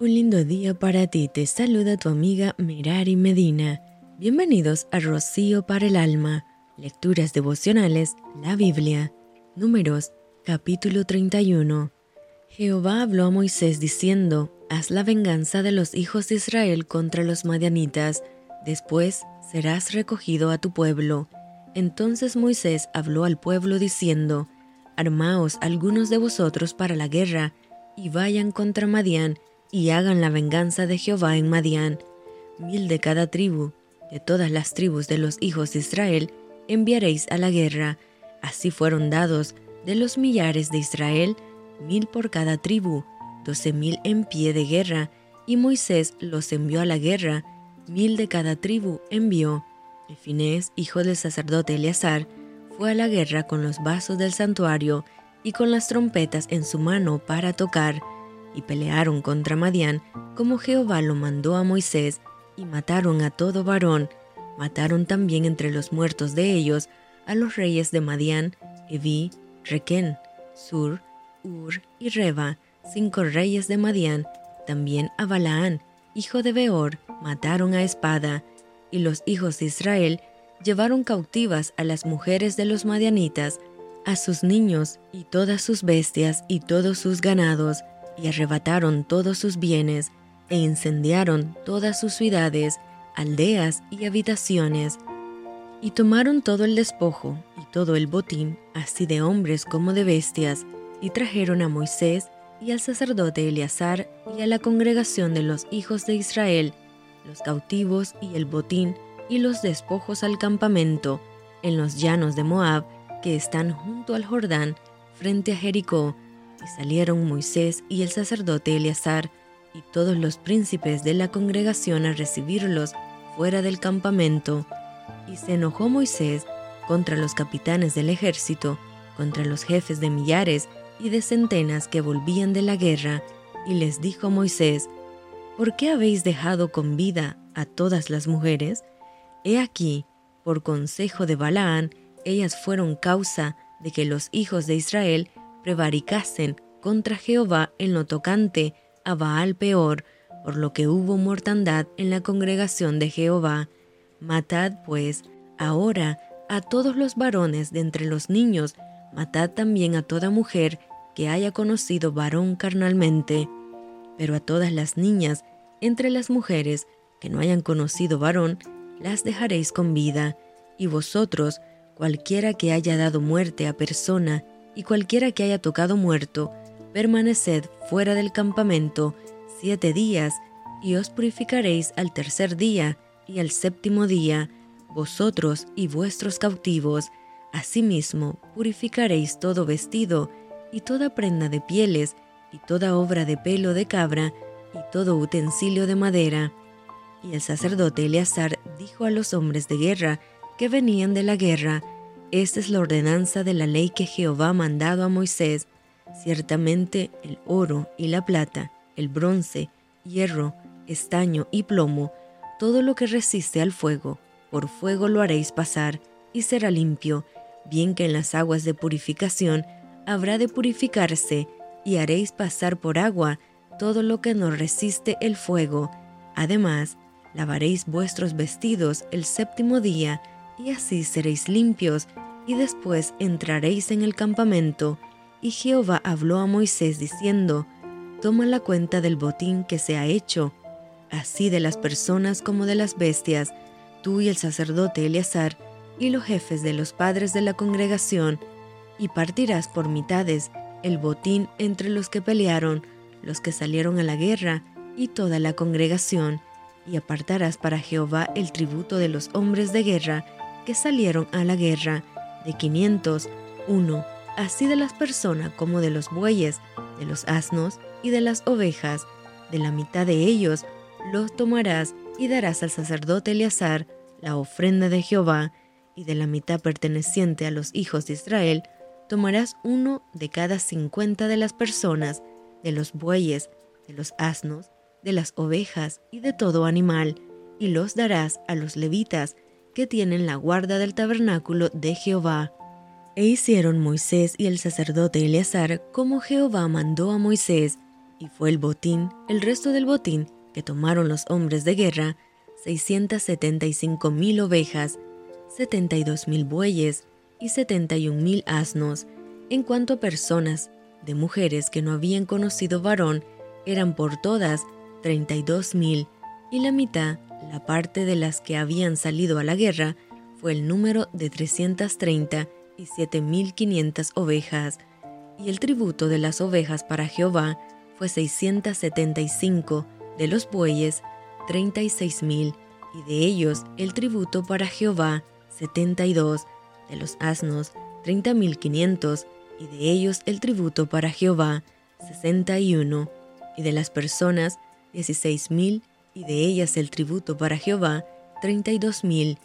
Un lindo día para ti, te saluda tu amiga Merari Medina. Bienvenidos a Rocío para el Alma, Lecturas Devocionales, la Biblia. Números, capítulo 31. Jehová habló a Moisés diciendo, Haz la venganza de los hijos de Israel contra los madianitas, después serás recogido a tu pueblo. Entonces Moisés habló al pueblo diciendo, Armaos algunos de vosotros para la guerra, y vayan contra Madián, y hagan la venganza de Jehová en Madián. Mil de cada tribu, de todas las tribus de los hijos de Israel, enviaréis a la guerra. Así fueron dados de los millares de Israel, mil por cada tribu, doce mil en pie de guerra, y Moisés los envió a la guerra, mil de cada tribu envió. Y hijo del sacerdote Eleazar, fue a la guerra con los vasos del santuario y con las trompetas en su mano para tocar y pelearon contra Madián como Jehová lo mandó a Moisés, y mataron a todo varón. Mataron también entre los muertos de ellos a los reyes de Madián, Evi, Requén, Sur, Ur y Reba, cinco reyes de Madián, también a Balaán, hijo de Beor, mataron a espada, y los hijos de Israel llevaron cautivas a las mujeres de los madianitas, a sus niños y todas sus bestias y todos sus ganados, y arrebataron todos sus bienes, e incendiaron todas sus ciudades, aldeas y habitaciones, y tomaron todo el despojo y todo el botín, así de hombres como de bestias, y trajeron a Moisés y al sacerdote Eleazar y a la congregación de los hijos de Israel, los cautivos y el botín y los despojos al campamento, en los llanos de Moab, que están junto al Jordán, frente a Jericó, y salieron Moisés y el sacerdote Eleazar y todos los príncipes de la congregación a recibirlos fuera del campamento. Y se enojó Moisés contra los capitanes del ejército, contra los jefes de millares y de centenas que volvían de la guerra, y les dijo Moisés, ¿por qué habéis dejado con vida a todas las mujeres? He aquí, por consejo de Balaán, ellas fueron causa de que los hijos de Israel prevaricasen contra Jehová en lo tocante a Baal peor, por lo que hubo mortandad en la congregación de Jehová. Matad, pues, ahora a todos los varones de entre los niños, matad también a toda mujer que haya conocido varón carnalmente, pero a todas las niñas entre las mujeres que no hayan conocido varón, las dejaréis con vida, y vosotros, cualquiera que haya dado muerte a persona y cualquiera que haya tocado muerto, permaneced fuera del campamento siete días, y os purificaréis al tercer día y al séptimo día, vosotros y vuestros cautivos. Asimismo, purificaréis todo vestido, y toda prenda de pieles, y toda obra de pelo de cabra, y todo utensilio de madera. Y el sacerdote Eleazar dijo a los hombres de guerra que venían de la guerra, esta es la ordenanza de la ley que Jehová ha mandado a Moisés. Ciertamente el oro y la plata, el bronce, hierro, estaño y plomo, todo lo que resiste al fuego, por fuego lo haréis pasar, y será limpio, bien que en las aguas de purificación habrá de purificarse, y haréis pasar por agua todo lo que no resiste el fuego. Además, lavaréis vuestros vestidos el séptimo día, y así seréis limpios, y después entraréis en el campamento. Y Jehová habló a Moisés diciendo, Toma la cuenta del botín que se ha hecho, así de las personas como de las bestias, tú y el sacerdote Eleazar, y los jefes de los padres de la congregación, y partirás por mitades el botín entre los que pelearon, los que salieron a la guerra, y toda la congregación, y apartarás para Jehová el tributo de los hombres de guerra que salieron a la guerra, de 500, uno, así de las personas como de los bueyes, de los asnos y de las ovejas, de la mitad de ellos los tomarás y darás al sacerdote Eleazar la ofrenda de Jehová, y de la mitad perteneciente a los hijos de Israel, tomarás uno de cada cincuenta de las personas, de los bueyes, de los asnos, de las ovejas y de todo animal, y los darás a los levitas, que tienen la guarda del tabernáculo de Jehová. E hicieron Moisés y el sacerdote Eleazar como Jehová mandó a Moisés, Y fue el botín, el resto del botín que tomaron los hombres de guerra, 675 mil ovejas, 72 mil bueyes y 71 mil asnos. En cuanto a personas, de mujeres que no habían conocido varón, eran por todas 32 mil, y la mitad, la parte de las que habían salido a la guerra, fue el número de 330 y 7500 ovejas, y el tributo de las ovejas para Jehová fue 675, de los bueyes 36 mil, y de ellos el tributo para Jehová 72, de los asnos 30.500, y de ellos el tributo para Jehová 61, y de las personas 16.000, y de ellas el tributo para Jehová 32.000,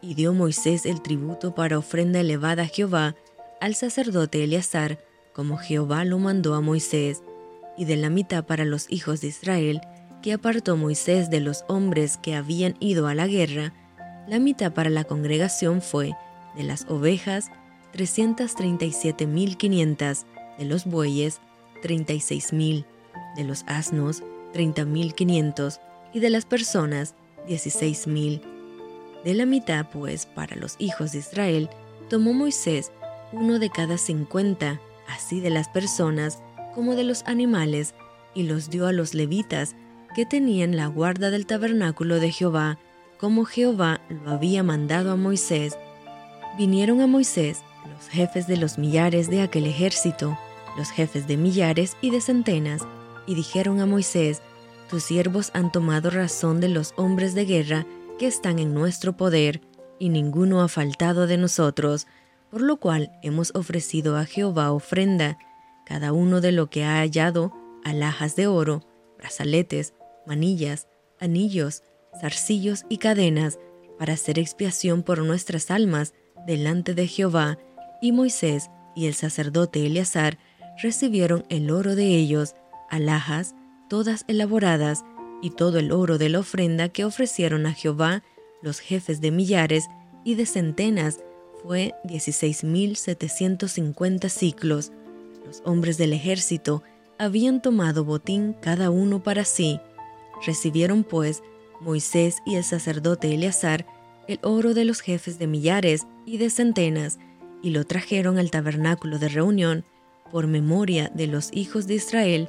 y dio Moisés el tributo para ofrenda elevada a Jehová al sacerdote Eleazar, como Jehová lo mandó a Moisés, y de la mitad para los hijos de Israel, que apartó Moisés de los hombres que habían ido a la guerra, la mitad para la congregación fue de las ovejas 337.500, de los bueyes 36.000, de los asnos 30.500 y de las personas 16.000. De la mitad, pues, para los hijos de Israel, tomó Moisés uno de cada cincuenta, así de las personas como de los animales, y los dio a los levitas que tenían la guarda del tabernáculo de Jehová, como Jehová lo había mandado a Moisés. Vinieron a Moisés los jefes de los millares de aquel ejército, los jefes de millares y de centenas, y dijeron a Moisés, Tus siervos han tomado razón de los hombres de guerra que están en nuestro poder, y ninguno ha faltado de nosotros, por lo cual hemos ofrecido a Jehová ofrenda, cada uno de lo que ha hallado, alhajas de oro, brazaletes, manillas, anillos, zarcillos y cadenas, para hacer expiación por nuestras almas delante de Jehová, y Moisés y el sacerdote Eleazar recibieron el oro de ellos, alhajas, todas elaboradas, y todo el oro de la ofrenda que ofrecieron a Jehová los jefes de millares y de centenas fue 16.750 ciclos. Los hombres del ejército habían tomado botín cada uno para sí. Recibieron pues Moisés y el sacerdote Eleazar el oro de los jefes de millares y de centenas, y lo trajeron al tabernáculo de reunión por memoria de los hijos de Israel